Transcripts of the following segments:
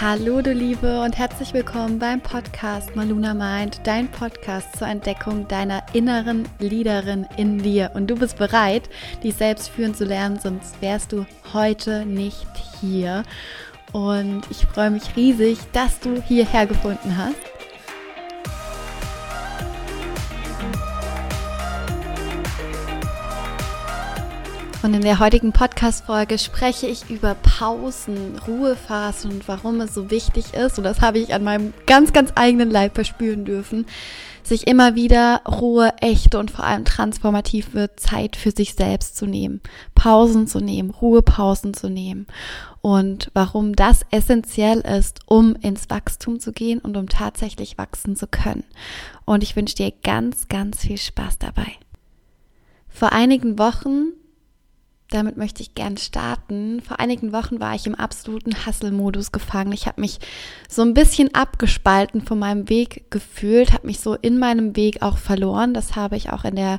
Hallo du Liebe und herzlich willkommen beim Podcast Maluna Mind, dein Podcast zur Entdeckung deiner inneren Leaderin in dir. Und du bist bereit, dich selbst führen zu lernen, sonst wärst du heute nicht hier. Und ich freue mich riesig, dass du hierher gefunden hast. Und in der heutigen Podcast-Folge spreche ich über Pausen, Ruhephasen und warum es so wichtig ist. Und das habe ich an meinem ganz, ganz eigenen Leib verspüren dürfen. Sich immer wieder Ruhe, echte und vor allem transformative Zeit für sich selbst zu nehmen. Pausen zu nehmen, Ruhepausen zu nehmen. Und warum das essentiell ist, um ins Wachstum zu gehen und um tatsächlich wachsen zu können. Und ich wünsche dir ganz, ganz viel Spaß dabei. Vor einigen Wochen damit möchte ich gern starten. Vor einigen Wochen war ich im absoluten Hustle-Modus gefangen. Ich habe mich so ein bisschen abgespalten von meinem Weg gefühlt, habe mich so in meinem Weg auch verloren. Das habe ich auch in der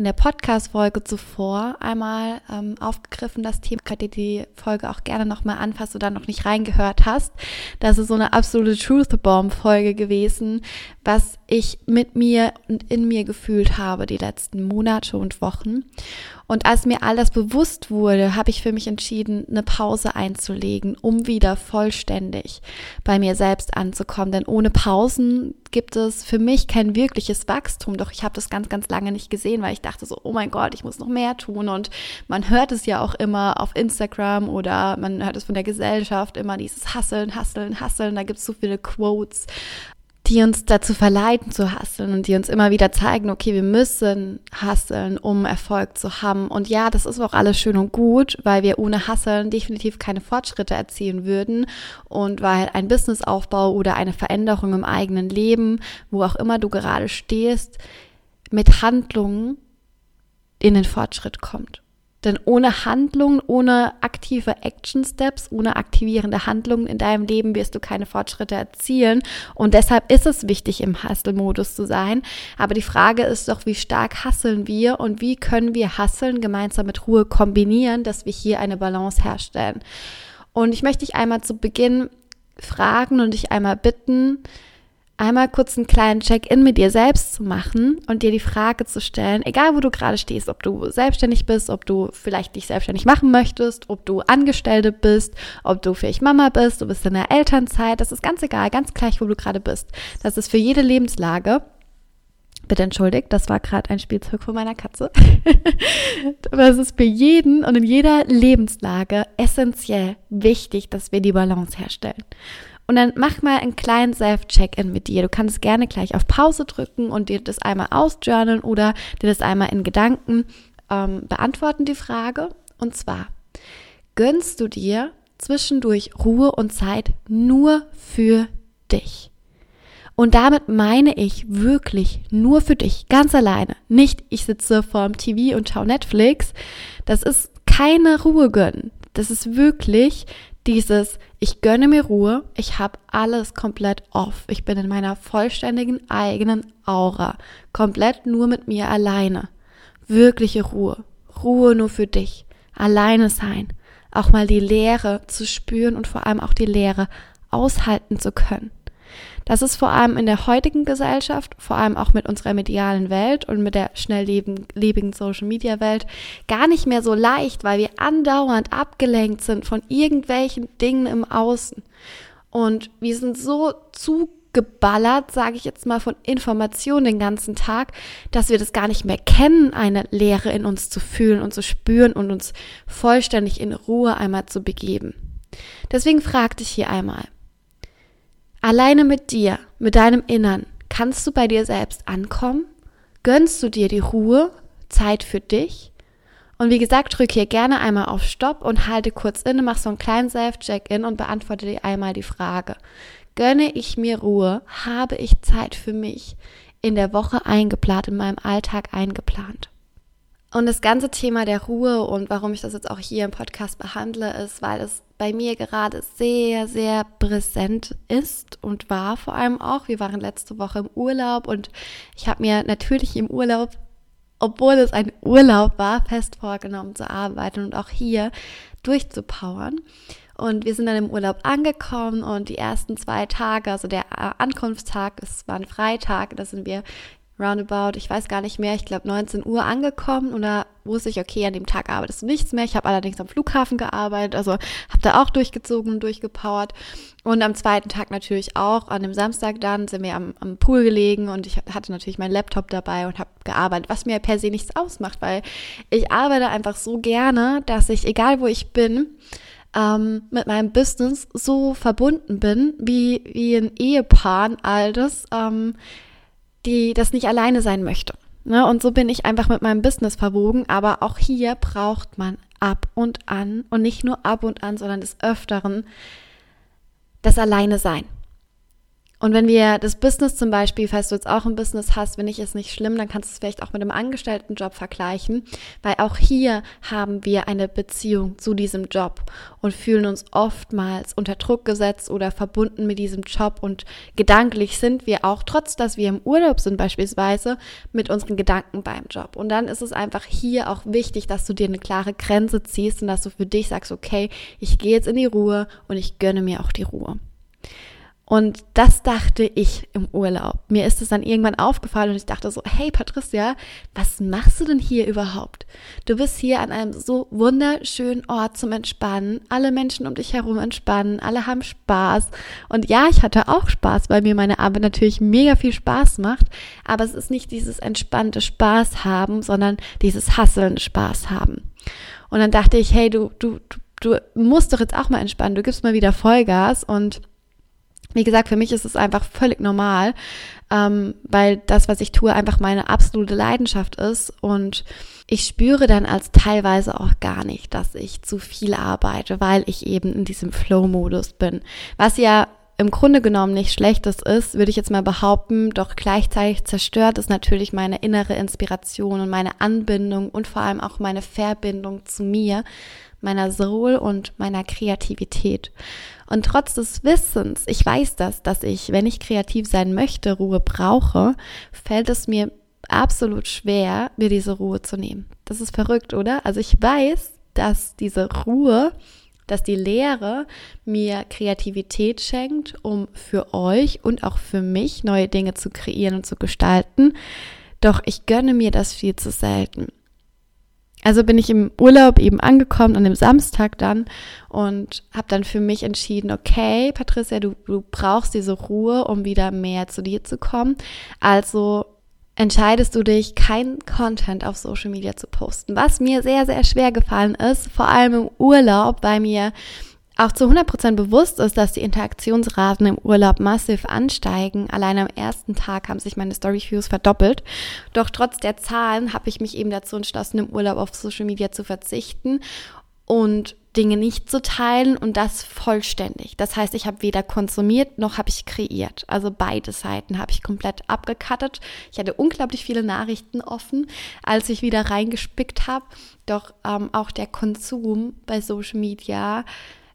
in der Podcast-Folge zuvor einmal ähm, aufgegriffen, das Thema. Könnt ihr die Folge auch gerne nochmal anfassen oder noch nicht reingehört hast. Das ist so eine absolute Truth-Bomb-Folge gewesen, was ich mit mir und in mir gefühlt habe die letzten Monate und Wochen. Und als mir all das bewusst wurde, habe ich für mich entschieden, eine Pause einzulegen, um wieder vollständig bei mir selbst anzukommen. Denn ohne Pausen gibt es für mich kein wirkliches Wachstum. Doch ich habe das ganz, ganz lange nicht gesehen, weil ich dachte so, oh mein Gott, ich muss noch mehr tun. Und man hört es ja auch immer auf Instagram oder man hört es von der Gesellschaft immer dieses Hasseln, Hasseln, Hasseln. Da gibt es so viele Quotes die uns dazu verleiten zu hasseln und die uns immer wieder zeigen, okay, wir müssen hasseln, um Erfolg zu haben. Und ja, das ist auch alles schön und gut, weil wir ohne Hasseln definitiv keine Fortschritte erzielen würden und weil ein Businessaufbau oder eine Veränderung im eigenen Leben, wo auch immer du gerade stehst, mit Handlungen in den Fortschritt kommt. Denn ohne Handlungen, ohne aktive Action Steps, ohne aktivierende Handlungen in deinem Leben wirst du keine Fortschritte erzielen. Und deshalb ist es wichtig, im Hustle-Modus zu sein. Aber die Frage ist doch, wie stark hasseln wir und wie können wir Hasseln gemeinsam mit Ruhe kombinieren, dass wir hier eine Balance herstellen. Und ich möchte dich einmal zu Beginn fragen und dich einmal bitten, einmal kurz einen kleinen Check-in mit dir selbst zu machen und dir die Frage zu stellen, egal wo du gerade stehst, ob du selbstständig bist, ob du vielleicht dich selbstständig machen möchtest, ob du Angestellte bist, ob du vielleicht Mama bist, du bist in der Elternzeit, das ist ganz egal, ganz gleich, wo du gerade bist. Das ist für jede Lebenslage. Bitte entschuldigt, das war gerade ein Spielzeug von meiner Katze. Aber es ist für jeden und in jeder Lebenslage essentiell wichtig, dass wir die Balance herstellen. Und dann mach mal einen kleinen Self-Check-In mit dir. Du kannst gerne gleich auf Pause drücken und dir das einmal ausjournalen oder dir das einmal in Gedanken ähm, beantworten, die Frage. Und zwar, gönnst du dir zwischendurch Ruhe und Zeit nur für dich? Und damit meine ich wirklich nur für dich, ganz alleine. Nicht, ich sitze vorm TV und schaue Netflix. Das ist keine Ruhe gönnen. Das ist wirklich dieses, ich gönne mir Ruhe, ich habe alles komplett off, ich bin in meiner vollständigen eigenen Aura, komplett nur mit mir alleine. Wirkliche Ruhe, Ruhe nur für dich, alleine sein, auch mal die Leere zu spüren und vor allem auch die Leere aushalten zu können. Das ist vor allem in der heutigen Gesellschaft, vor allem auch mit unserer medialen Welt und mit der schnelllebigen Social Media Welt gar nicht mehr so leicht, weil wir andauernd abgelenkt sind von irgendwelchen Dingen im Außen. Und wir sind so zugeballert, sage ich jetzt mal, von Informationen den ganzen Tag, dass wir das gar nicht mehr kennen, eine Leere in uns zu fühlen und zu spüren und uns vollständig in Ruhe einmal zu begeben. Deswegen frag dich hier einmal, Alleine mit dir, mit deinem Innern, kannst du bei dir selbst ankommen? Gönnst du dir die Ruhe, Zeit für dich? Und wie gesagt, drück hier gerne einmal auf Stopp und halte kurz inne, mach so einen kleinen Self-Check-In und beantworte dir einmal die Frage. Gönne ich mir Ruhe? Habe ich Zeit für mich in der Woche eingeplant, in meinem Alltag eingeplant? Und das ganze Thema der Ruhe und warum ich das jetzt auch hier im Podcast behandle, ist, weil es bei mir gerade sehr, sehr präsent ist und war vor allem auch. Wir waren letzte Woche im Urlaub und ich habe mir natürlich im Urlaub, obwohl es ein Urlaub war, fest vorgenommen zu arbeiten und auch hier durchzupowern. und wir sind dann im Urlaub angekommen und die ersten zwei Tage, also der Ankunftstag, es war ein Freitag, da sind wir roundabout, ich weiß gar nicht mehr, ich glaube 19 Uhr angekommen und da wusste ich, okay, an dem Tag arbeitest du nichts mehr. Ich habe allerdings am Flughafen gearbeitet, also habe da auch durchgezogen und durchgepowert. Und am zweiten Tag natürlich auch, an dem Samstag dann sind wir am, am Pool gelegen und ich hatte natürlich meinen Laptop dabei und habe gearbeitet, was mir per se nichts ausmacht, weil ich arbeite einfach so gerne, dass ich, egal wo ich bin, ähm, mit meinem Business so verbunden bin, wie, wie ein Ehepaar, ein altes, ähm, die das nicht alleine sein möchte. Ne? Und so bin ich einfach mit meinem Business verwogen. Aber auch hier braucht man ab und an und nicht nur ab und an, sondern des Öfteren das Alleine sein. Und wenn wir das Business zum Beispiel, falls du jetzt auch ein Business hast, wenn ich es nicht schlimm, dann kannst du es vielleicht auch mit einem Angestelltenjob vergleichen, weil auch hier haben wir eine Beziehung zu diesem Job und fühlen uns oftmals unter Druck gesetzt oder verbunden mit diesem Job und gedanklich sind wir auch, trotz dass wir im Urlaub sind beispielsweise, mit unseren Gedanken beim Job. Und dann ist es einfach hier auch wichtig, dass du dir eine klare Grenze ziehst und dass du für dich sagst, okay, ich gehe jetzt in die Ruhe und ich gönne mir auch die Ruhe. Und das dachte ich im Urlaub. Mir ist es dann irgendwann aufgefallen und ich dachte so, hey Patricia, was machst du denn hier überhaupt? Du bist hier an einem so wunderschönen Ort zum Entspannen. Alle Menschen um dich herum entspannen, alle haben Spaß. Und ja, ich hatte auch Spaß, weil mir meine Arbeit natürlich mega viel Spaß macht. Aber es ist nicht dieses entspannte Spaß haben, sondern dieses hasselnde Spaß haben. Und dann dachte ich, hey, du, du, du, du musst doch jetzt auch mal entspannen. Du gibst mal wieder Vollgas und wie gesagt, für mich ist es einfach völlig normal, ähm, weil das, was ich tue, einfach meine absolute Leidenschaft ist. Und ich spüre dann als teilweise auch gar nicht, dass ich zu viel arbeite, weil ich eben in diesem Flow-Modus bin. Was ja im Grunde genommen nicht schlechtes ist, würde ich jetzt mal behaupten, doch gleichzeitig zerstört es natürlich meine innere Inspiration und meine Anbindung und vor allem auch meine Verbindung zu mir, meiner Soul und meiner Kreativität. Und trotz des Wissens, ich weiß das, dass ich, wenn ich kreativ sein möchte, Ruhe brauche, fällt es mir absolut schwer, mir diese Ruhe zu nehmen. Das ist verrückt, oder? Also ich weiß, dass diese Ruhe, dass die Lehre mir Kreativität schenkt, um für euch und auch für mich neue Dinge zu kreieren und zu gestalten. Doch ich gönne mir das viel zu selten. Also bin ich im Urlaub eben angekommen an dem Samstag dann und habe dann für mich entschieden, okay, Patricia, du, du brauchst diese Ruhe, um wieder mehr zu dir zu kommen. Also entscheidest du dich, keinen Content auf Social Media zu posten, was mir sehr, sehr schwer gefallen ist, vor allem im Urlaub, weil mir auch zu 100% bewusst ist, dass die Interaktionsraten im Urlaub massiv ansteigen. Allein am ersten Tag haben sich meine Story Views verdoppelt. Doch trotz der Zahlen habe ich mich eben dazu entschlossen, im Urlaub auf Social Media zu verzichten und Dinge nicht zu teilen und das vollständig. Das heißt, ich habe weder konsumiert noch habe ich kreiert. Also beide Seiten habe ich komplett abgekattet. Ich hatte unglaublich viele Nachrichten offen, als ich wieder reingespickt habe. Doch ähm, auch der Konsum bei Social Media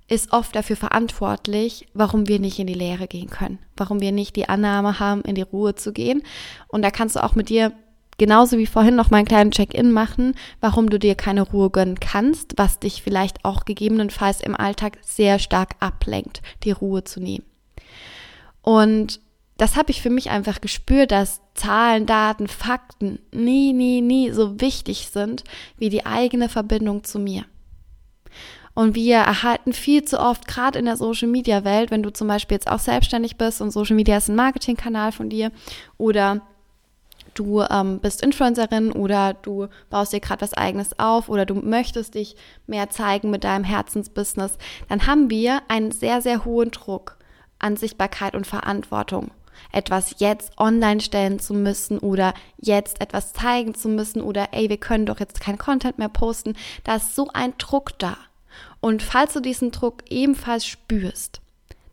ist oft dafür verantwortlich, warum wir nicht in die Lehre gehen können, warum wir nicht die Annahme haben, in die Ruhe zu gehen. Und da kannst du auch mit dir genauso wie vorhin noch mal einen kleinen Check-in machen, warum du dir keine Ruhe gönnen kannst, was dich vielleicht auch gegebenenfalls im Alltag sehr stark ablenkt, die Ruhe zu nehmen. Und das habe ich für mich einfach gespürt, dass Zahlen, Daten, Fakten nie, nie, nie so wichtig sind wie die eigene Verbindung zu mir. Und wir erhalten viel zu oft, gerade in der Social Media Welt, wenn du zum Beispiel jetzt auch selbstständig bist und Social Media ist ein Marketingkanal von dir oder du ähm, bist Influencerin oder du baust dir gerade was eigenes auf oder du möchtest dich mehr zeigen mit deinem Herzensbusiness, dann haben wir einen sehr, sehr hohen Druck an Sichtbarkeit und Verantwortung etwas jetzt online stellen zu müssen oder jetzt etwas zeigen zu müssen oder ey, wir können doch jetzt kein Content mehr posten. Da ist so ein Druck da. Und falls du diesen Druck ebenfalls spürst,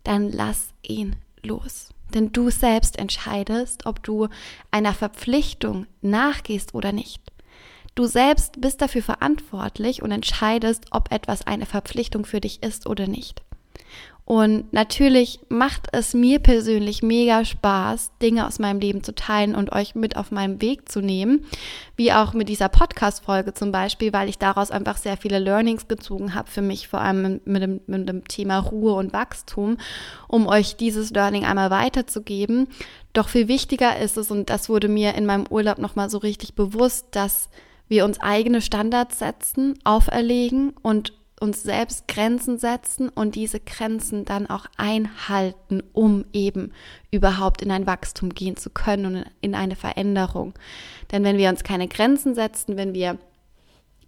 dann lass ihn los. Denn du selbst entscheidest, ob du einer Verpflichtung nachgehst oder nicht. Du selbst bist dafür verantwortlich und entscheidest, ob etwas eine Verpflichtung für dich ist oder nicht. Und natürlich macht es mir persönlich mega Spaß, Dinge aus meinem Leben zu teilen und euch mit auf meinem Weg zu nehmen. Wie auch mit dieser Podcast-Folge zum Beispiel, weil ich daraus einfach sehr viele Learnings gezogen habe für mich, vor allem mit dem, mit dem Thema Ruhe und Wachstum, um euch dieses Learning einmal weiterzugeben. Doch viel wichtiger ist es, und das wurde mir in meinem Urlaub nochmal so richtig bewusst, dass wir uns eigene Standards setzen, auferlegen und uns selbst Grenzen setzen und diese Grenzen dann auch einhalten, um eben überhaupt in ein Wachstum gehen zu können und in eine Veränderung. Denn wenn wir uns keine Grenzen setzen, wenn wir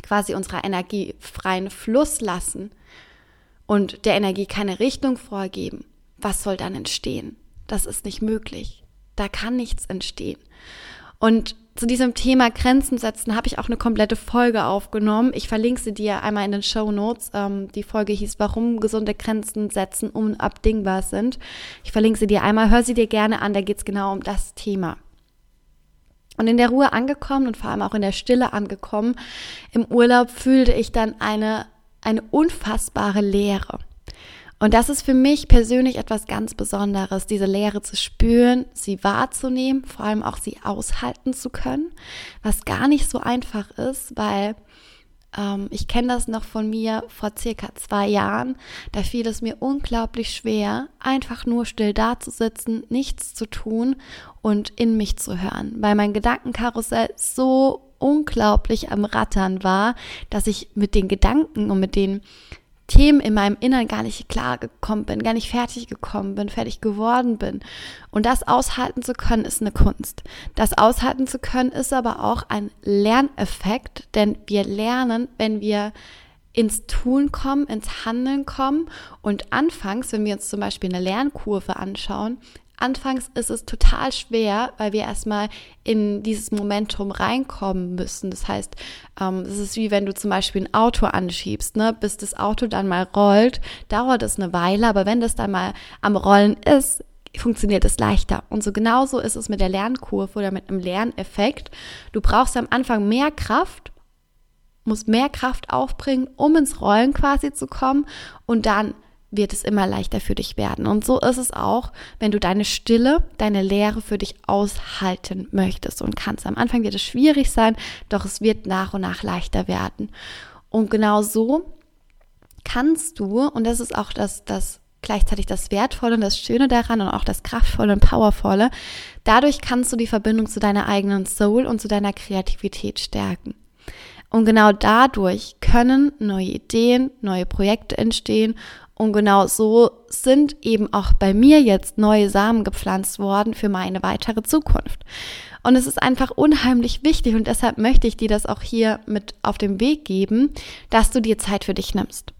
quasi unserer Energie freien Fluss lassen und der Energie keine Richtung vorgeben, was soll dann entstehen? Das ist nicht möglich. Da kann nichts entstehen. Und zu diesem Thema Grenzen setzen habe ich auch eine komplette Folge aufgenommen. Ich verlinke sie dir einmal in den Show Notes. Ähm, die Folge hieß, warum gesunde Grenzen setzen unabdingbar sind. Ich verlinke sie dir einmal, hör sie dir gerne an, da geht es genau um das Thema. Und in der Ruhe angekommen und vor allem auch in der Stille angekommen, im Urlaub fühlte ich dann eine, eine unfassbare Leere. Und das ist für mich persönlich etwas ganz Besonderes, diese Leere zu spüren, sie wahrzunehmen, vor allem auch sie aushalten zu können, was gar nicht so einfach ist, weil ähm, ich kenne das noch von mir vor circa zwei Jahren. Da fiel es mir unglaublich schwer, einfach nur still dazusitzen, nichts zu tun und in mich zu hören, weil mein Gedankenkarussell so unglaublich am Rattern war, dass ich mit den Gedanken und mit den Themen in meinem Innern gar nicht klar gekommen bin, gar nicht fertig gekommen bin, fertig geworden bin. Und das aushalten zu können, ist eine Kunst. Das aushalten zu können, ist aber auch ein Lerneffekt, denn wir lernen, wenn wir ins Tun kommen, ins Handeln kommen und anfangs, wenn wir uns zum Beispiel eine Lernkurve anschauen, Anfangs ist es total schwer, weil wir erstmal in dieses Momentum reinkommen müssen. Das heißt, ähm, es ist wie wenn du zum Beispiel ein Auto anschiebst, ne? bis das Auto dann mal rollt, dauert es eine Weile, aber wenn das dann mal am Rollen ist, funktioniert es leichter. Und so genauso ist es mit der Lernkurve oder mit einem Lerneffekt. Du brauchst am Anfang mehr Kraft, musst mehr Kraft aufbringen, um ins Rollen quasi zu kommen und dann wird es immer leichter für dich werden. Und so ist es auch, wenn du deine Stille, deine Lehre für dich aushalten möchtest und kannst. Am Anfang wird es schwierig sein, doch es wird nach und nach leichter werden. Und genau so kannst du, und das ist auch das, das gleichzeitig das Wertvolle und das Schöne daran und auch das Kraftvolle und Powervolle, dadurch kannst du die Verbindung zu deiner eigenen Soul und zu deiner Kreativität stärken. Und genau dadurch können neue Ideen, neue Projekte entstehen und genau so sind eben auch bei mir jetzt neue Samen gepflanzt worden für meine weitere Zukunft. Und es ist einfach unheimlich wichtig und deshalb möchte ich dir das auch hier mit auf den Weg geben, dass du dir Zeit für dich nimmst.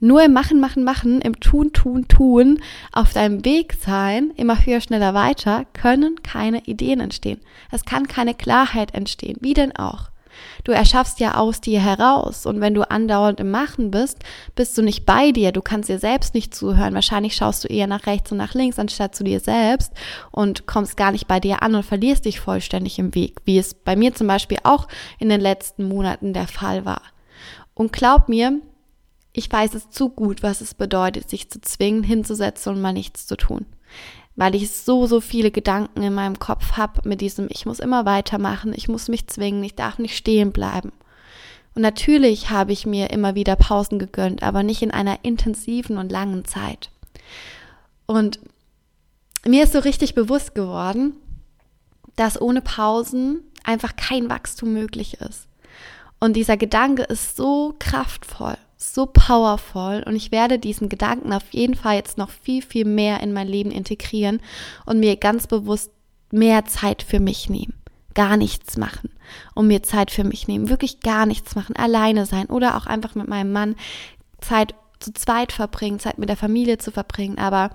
Nur im Machen, Machen, Machen, im Tun, Tun, Tun, auf deinem Weg sein, immer höher, schneller, weiter, können keine Ideen entstehen. Es kann keine Klarheit entstehen. Wie denn auch? Du erschaffst ja aus dir heraus. Und wenn du andauernd im Machen bist, bist du nicht bei dir. Du kannst dir selbst nicht zuhören. Wahrscheinlich schaust du eher nach rechts und nach links, anstatt zu dir selbst und kommst gar nicht bei dir an und verlierst dich vollständig im Weg, wie es bei mir zum Beispiel auch in den letzten Monaten der Fall war. Und glaub mir, ich weiß es zu gut, was es bedeutet, sich zu zwingen, hinzusetzen und mal nichts zu tun weil ich so, so viele Gedanken in meinem Kopf habe mit diesem, ich muss immer weitermachen, ich muss mich zwingen, ich darf nicht stehen bleiben. Und natürlich habe ich mir immer wieder Pausen gegönnt, aber nicht in einer intensiven und langen Zeit. Und mir ist so richtig bewusst geworden, dass ohne Pausen einfach kein Wachstum möglich ist. Und dieser Gedanke ist so kraftvoll so powerful und ich werde diesen Gedanken auf jeden Fall jetzt noch viel, viel mehr in mein Leben integrieren und mir ganz bewusst mehr Zeit für mich nehmen. Gar nichts machen und mir Zeit für mich nehmen. Wirklich gar nichts machen. Alleine sein oder auch einfach mit meinem Mann Zeit zu zweit verbringen, Zeit mit der Familie zu verbringen, aber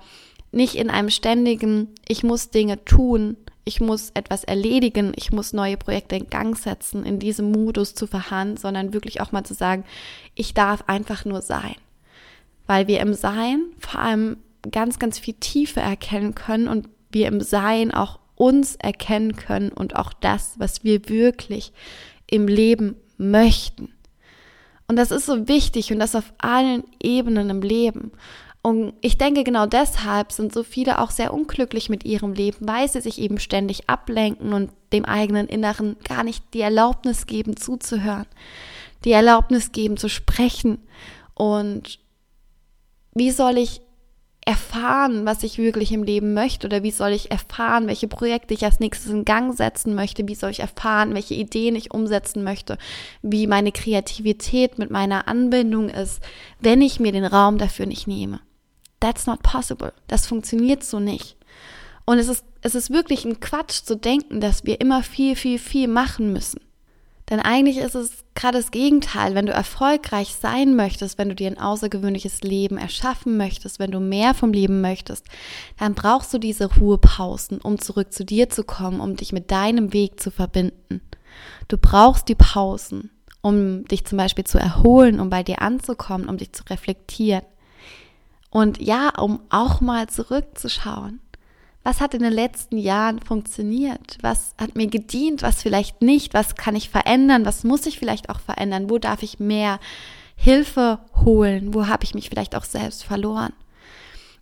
nicht in einem ständigen, ich muss Dinge tun, ich muss etwas erledigen, ich muss neue Projekte in Gang setzen, in diesem Modus zu verharren, sondern wirklich auch mal zu sagen, ich darf einfach nur sein. Weil wir im Sein vor allem ganz, ganz viel Tiefe erkennen können und wir im Sein auch uns erkennen können und auch das, was wir wirklich im Leben möchten. Und das ist so wichtig und das auf allen Ebenen im Leben. Und ich denke, genau deshalb sind so viele auch sehr unglücklich mit ihrem Leben, weil sie sich eben ständig ablenken und dem eigenen Inneren gar nicht die Erlaubnis geben, zuzuhören, die Erlaubnis geben, zu sprechen. Und wie soll ich erfahren, was ich wirklich im Leben möchte oder wie soll ich erfahren, welche Projekte ich als nächstes in Gang setzen möchte, wie soll ich erfahren, welche Ideen ich umsetzen möchte, wie meine Kreativität mit meiner Anbindung ist, wenn ich mir den Raum dafür nicht nehme. That's not possible. Das funktioniert so nicht. Und es ist, es ist wirklich ein Quatsch zu denken, dass wir immer viel, viel, viel machen müssen. Denn eigentlich ist es gerade das Gegenteil. Wenn du erfolgreich sein möchtest, wenn du dir ein außergewöhnliches Leben erschaffen möchtest, wenn du mehr vom Leben möchtest, dann brauchst du diese Ruhepausen, um zurück zu dir zu kommen, um dich mit deinem Weg zu verbinden. Du brauchst die Pausen, um dich zum Beispiel zu erholen, um bei dir anzukommen, um dich zu reflektieren. Und ja, um auch mal zurückzuschauen was hat in den letzten Jahren funktioniert? Was hat mir gedient? Was vielleicht nicht? Was kann ich verändern? Was muss ich vielleicht auch verändern? Wo darf ich mehr Hilfe holen? Wo habe ich mich vielleicht auch selbst verloren?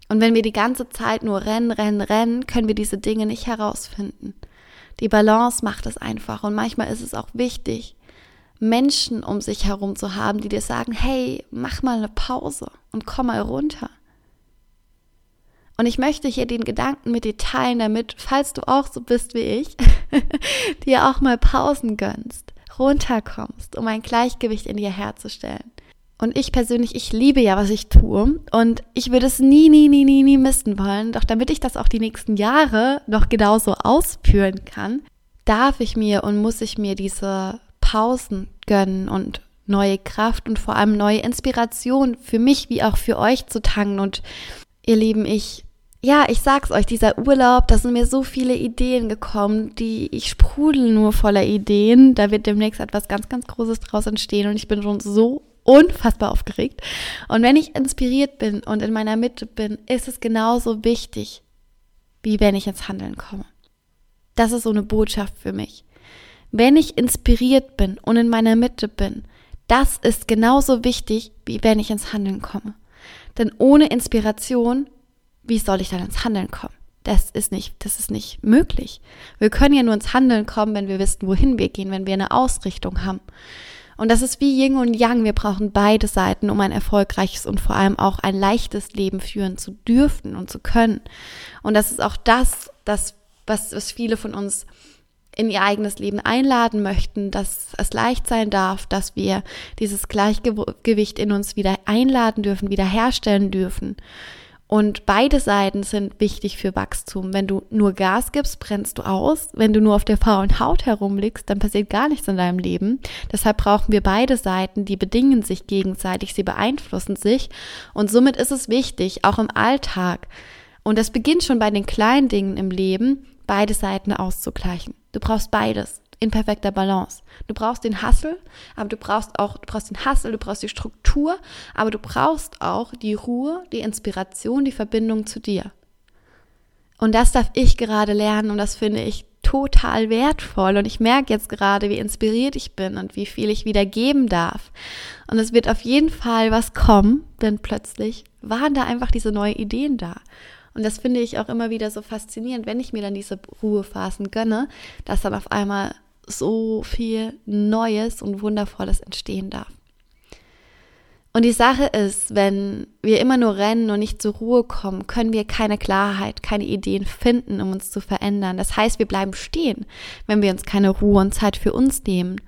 Und wenn wir die ganze Zeit nur rennen, rennen, rennen, können wir diese Dinge nicht herausfinden. Die Balance macht es einfach. Und manchmal ist es auch wichtig, Menschen um sich herum zu haben, die dir sagen, hey, mach mal eine Pause und komm mal runter. Und ich möchte hier den Gedanken mit dir teilen, damit, falls du auch so bist wie ich, dir auch mal Pausen gönnst, runterkommst, um ein Gleichgewicht in dir herzustellen. Und ich persönlich, ich liebe ja, was ich tue. Und ich würde es nie, nie, nie, nie, nie missen wollen. Doch damit ich das auch die nächsten Jahre noch genauso ausführen kann, darf ich mir und muss ich mir diese Pausen gönnen und neue Kraft und vor allem neue Inspiration für mich wie auch für euch zu tanken. Und ihr Lieben, ich, ja, ich sag's euch, dieser Urlaub, da sind mir so viele Ideen gekommen, die ich sprudel nur voller Ideen. Da wird demnächst etwas ganz, ganz Großes draus entstehen und ich bin schon so unfassbar aufgeregt. Und wenn ich inspiriert bin und in meiner Mitte bin, ist es genauso wichtig, wie wenn ich ins Handeln komme. Das ist so eine Botschaft für mich. Wenn ich inspiriert bin und in meiner Mitte bin, das ist genauso wichtig, wie wenn ich ins Handeln komme. Denn ohne Inspiration, wie soll ich dann ins Handeln kommen? Das ist nicht, das ist nicht möglich. Wir können ja nur ins Handeln kommen, wenn wir wissen, wohin wir gehen, wenn wir eine Ausrichtung haben. Und das ist wie Yin und Yang. Wir brauchen beide Seiten, um ein erfolgreiches und vor allem auch ein leichtes Leben führen zu dürfen und zu können. Und das ist auch das, das was, was viele von uns in ihr eigenes Leben einladen möchten, dass es leicht sein darf, dass wir dieses Gleichgewicht in uns wieder einladen dürfen, wieder herstellen dürfen. Und beide Seiten sind wichtig für Wachstum. Wenn du nur Gas gibst, brennst du aus. Wenn du nur auf der faulen Haut herumliegst, dann passiert gar nichts in deinem Leben. Deshalb brauchen wir beide Seiten, die bedingen sich gegenseitig, sie beeinflussen sich. Und somit ist es wichtig, auch im Alltag, und das beginnt schon bei den kleinen Dingen im Leben, beide Seiten auszugleichen. Du brauchst beides in perfekter Balance. Du brauchst den Hassel, aber du brauchst auch, du brauchst den Hassel, du brauchst die Struktur, aber du brauchst auch die Ruhe, die Inspiration, die Verbindung zu dir. Und das darf ich gerade lernen und das finde ich total wertvoll und ich merke jetzt gerade, wie inspiriert ich bin und wie viel ich wieder geben darf. Und es wird auf jeden Fall was kommen, denn plötzlich waren da einfach diese neuen Ideen da. Und das finde ich auch immer wieder so faszinierend, wenn ich mir dann diese Ruhephasen gönne, dass dann auf einmal so viel Neues und Wundervolles entstehen darf. Und die Sache ist, wenn wir immer nur rennen und nicht zur Ruhe kommen, können wir keine Klarheit, keine Ideen finden, um uns zu verändern. Das heißt, wir bleiben stehen, wenn wir uns keine Ruhe und Zeit für uns nehmen.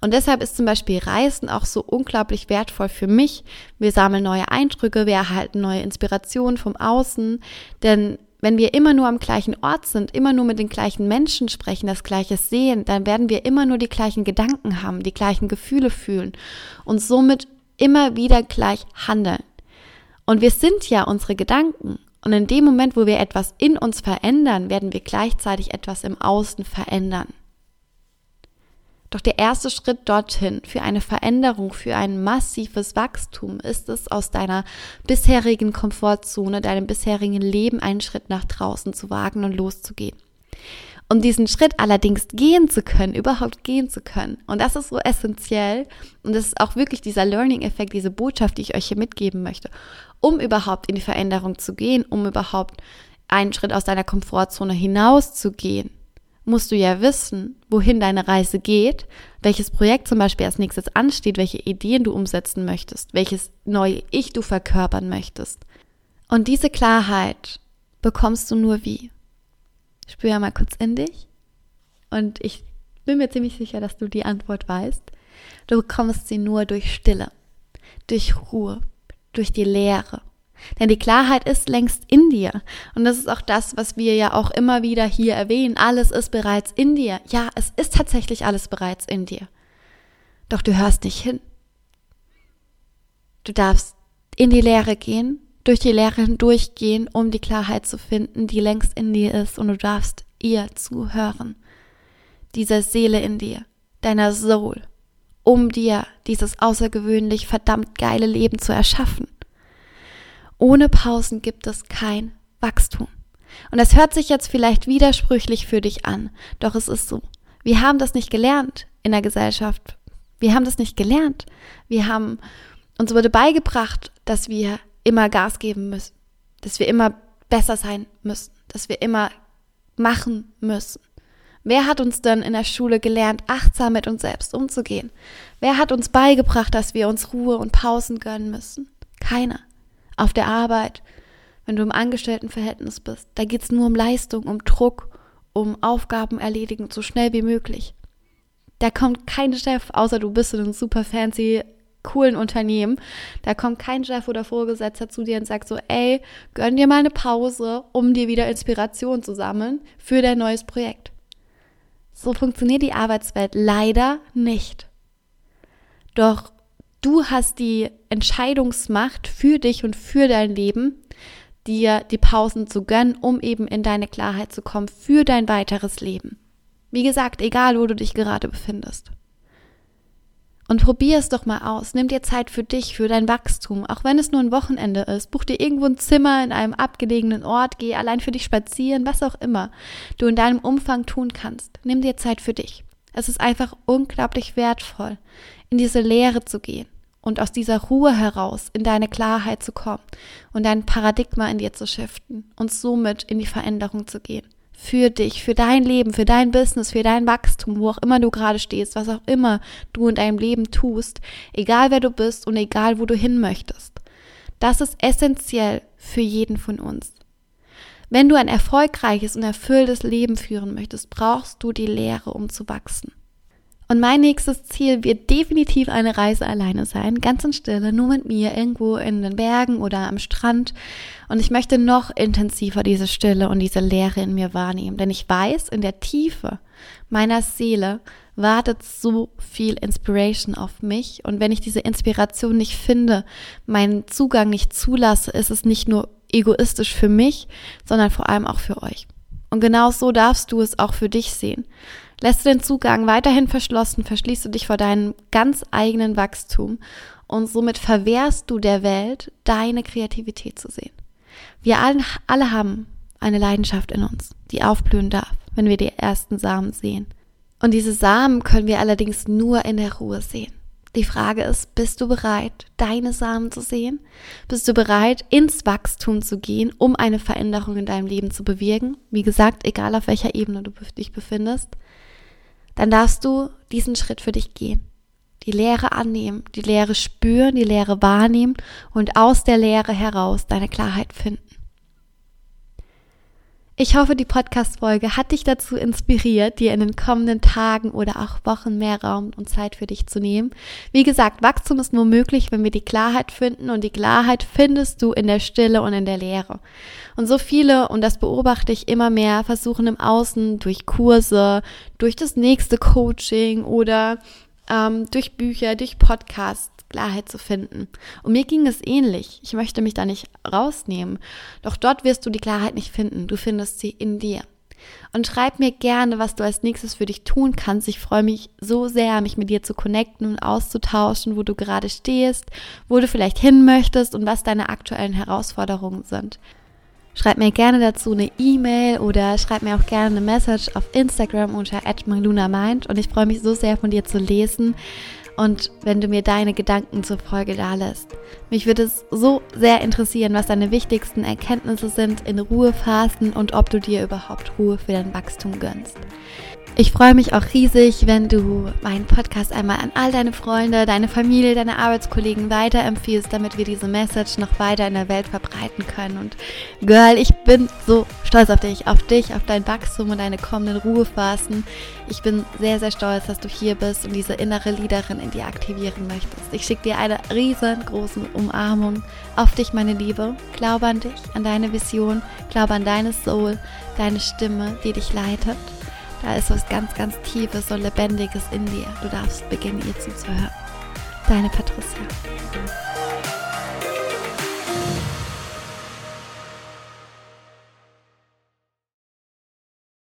Und deshalb ist zum Beispiel Reisen auch so unglaublich wertvoll für mich. Wir sammeln neue Eindrücke, wir erhalten neue Inspirationen vom Außen, denn wenn wir immer nur am gleichen Ort sind, immer nur mit den gleichen Menschen sprechen, das Gleiche sehen, dann werden wir immer nur die gleichen Gedanken haben, die gleichen Gefühle fühlen und somit immer wieder gleich handeln. Und wir sind ja unsere Gedanken. Und in dem Moment, wo wir etwas in uns verändern, werden wir gleichzeitig etwas im Außen verändern. Doch der erste Schritt dorthin für eine Veränderung, für ein massives Wachstum ist es, aus deiner bisherigen Komfortzone, deinem bisherigen Leben einen Schritt nach draußen zu wagen und loszugehen. Um diesen Schritt allerdings gehen zu können, überhaupt gehen zu können. Und das ist so essentiell. Und das ist auch wirklich dieser Learning-Effekt, diese Botschaft, die ich euch hier mitgeben möchte. Um überhaupt in die Veränderung zu gehen, um überhaupt einen Schritt aus deiner Komfortzone hinaus zu gehen, musst du ja wissen, wohin deine Reise geht, welches Projekt zum Beispiel als nächstes ansteht, welche Ideen du umsetzen möchtest, welches neue Ich du verkörpern möchtest. Und diese Klarheit bekommst du nur wie? Spür mal kurz in dich. Und ich bin mir ziemlich sicher, dass du die Antwort weißt. Du bekommst sie nur durch Stille, durch Ruhe, durch die Leere, denn die Klarheit ist längst in dir. Und das ist auch das, was wir ja auch immer wieder hier erwähnen. Alles ist bereits in dir. Ja, es ist tatsächlich alles bereits in dir. Doch du hörst nicht hin. Du darfst in die Leere gehen, durch die Leere hindurchgehen, um die Klarheit zu finden, die längst in dir ist. Und du darfst ihr zuhören. Dieser Seele in dir, deiner Soul, um dir dieses außergewöhnlich verdammt geile Leben zu erschaffen. Ohne Pausen gibt es kein Wachstum. Und das hört sich jetzt vielleicht widersprüchlich für dich an, doch es ist so. Wir haben das nicht gelernt in der Gesellschaft. Wir haben das nicht gelernt. Wir haben, uns wurde beigebracht, dass wir immer Gas geben müssen, dass wir immer besser sein müssen, dass wir immer machen müssen. Wer hat uns denn in der Schule gelernt, achtsam mit uns selbst umzugehen? Wer hat uns beigebracht, dass wir uns Ruhe und Pausen gönnen müssen? Keiner auf der Arbeit, wenn du im Angestelltenverhältnis bist, da geht es nur um Leistung, um Druck, um Aufgaben erledigen, so schnell wie möglich. Da kommt kein Chef, außer du bist in einem super fancy, coolen Unternehmen, da kommt kein Chef oder Vorgesetzter zu dir und sagt so, ey, gönn dir mal eine Pause, um dir wieder Inspiration zu sammeln für dein neues Projekt. So funktioniert die Arbeitswelt leider nicht. Doch Du hast die Entscheidungsmacht für dich und für dein Leben, dir die Pausen zu gönnen, um eben in deine Klarheit zu kommen für dein weiteres Leben. Wie gesagt, egal wo du dich gerade befindest. Und probier es doch mal aus. Nimm dir Zeit für dich, für dein Wachstum, auch wenn es nur ein Wochenende ist. Buch dir irgendwo ein Zimmer in einem abgelegenen Ort, geh allein für dich spazieren, was auch immer du in deinem Umfang tun kannst. Nimm dir Zeit für dich. Es ist einfach unglaublich wertvoll, in diese Lehre zu gehen und aus dieser Ruhe heraus in deine Klarheit zu kommen und dein Paradigma in dir zu shiften und somit in die Veränderung zu gehen. Für dich, für dein Leben, für dein Business, für dein Wachstum, wo auch immer du gerade stehst, was auch immer du in deinem Leben tust, egal wer du bist und egal wo du hin möchtest. Das ist essentiell für jeden von uns. Wenn du ein erfolgreiches und erfülltes Leben führen möchtest, brauchst du die Lehre, um zu wachsen. Und mein nächstes Ziel wird definitiv eine Reise alleine sein, ganz in Stille, nur mit mir, irgendwo in den Bergen oder am Strand. Und ich möchte noch intensiver diese Stille und diese Leere in mir wahrnehmen, denn ich weiß, in der Tiefe meiner Seele wartet so viel Inspiration auf mich. Und wenn ich diese Inspiration nicht finde, meinen Zugang nicht zulasse, ist es nicht nur egoistisch für mich, sondern vor allem auch für euch. Und genau so darfst du es auch für dich sehen. Lässt du den Zugang weiterhin verschlossen, verschließt du dich vor deinem ganz eigenen Wachstum und somit verwehrst du der Welt, deine Kreativität zu sehen. Wir alle, alle haben eine Leidenschaft in uns, die aufblühen darf, wenn wir die ersten Samen sehen. Und diese Samen können wir allerdings nur in der Ruhe sehen. Die Frage ist, bist du bereit, deine Samen zu sehen? Bist du bereit, ins Wachstum zu gehen, um eine Veränderung in deinem Leben zu bewirken? Wie gesagt, egal auf welcher Ebene du dich befindest dann darfst du diesen Schritt für dich gehen. Die Lehre annehmen, die Lehre spüren, die Lehre wahrnehmen und aus der Lehre heraus deine Klarheit finden. Ich hoffe, die Podcast-Folge hat dich dazu inspiriert, dir in den kommenden Tagen oder auch Wochen mehr Raum und Zeit für dich zu nehmen. Wie gesagt, Wachstum ist nur möglich, wenn wir die Klarheit finden und die Klarheit findest du in der Stille und in der Leere. Und so viele, und das beobachte ich immer mehr, versuchen im Außen durch Kurse, durch das nächste Coaching oder ähm, durch Bücher, durch Podcasts Klarheit zu finden. Und mir ging es ähnlich. Ich möchte mich da nicht rausnehmen. Doch dort wirst du die Klarheit nicht finden. Du findest sie in dir. Und schreib mir gerne, was du als nächstes für dich tun kannst. Ich freue mich so sehr, mich mit dir zu connecten und auszutauschen, wo du gerade stehst, wo du vielleicht hin möchtest und was deine aktuellen Herausforderungen sind. Schreib mir gerne dazu eine E-Mail oder schreib mir auch gerne eine Message auf Instagram unter @malunamind und ich freue mich so sehr von dir zu lesen und wenn du mir deine Gedanken zur Folge da lässt. Mich würde es so sehr interessieren, was deine wichtigsten Erkenntnisse sind in Ruhephasen und ob du dir überhaupt Ruhe für dein Wachstum gönnst. Ich freue mich auch riesig, wenn du meinen Podcast einmal an all deine Freunde, deine Familie, deine Arbeitskollegen weiterempfiehlst, damit wir diese Message noch weiter in der Welt verbreiten können. Und Girl, ich bin so stolz auf dich, auf dich, auf dein Wachstum und deine kommenden Ruhephasen. Ich bin sehr, sehr stolz, dass du hier bist und diese innere Leaderin in dir aktivieren möchtest. Ich schicke dir eine riesengroße Umarmung auf dich, meine Liebe. Glaube an dich, an deine Vision, glaube an deine Soul, deine Stimme, die dich leitet. Da ist was ganz, ganz Tiefes und Lebendiges in dir. Du darfst beginnen, ihr zuzuhören. Deine Patricia.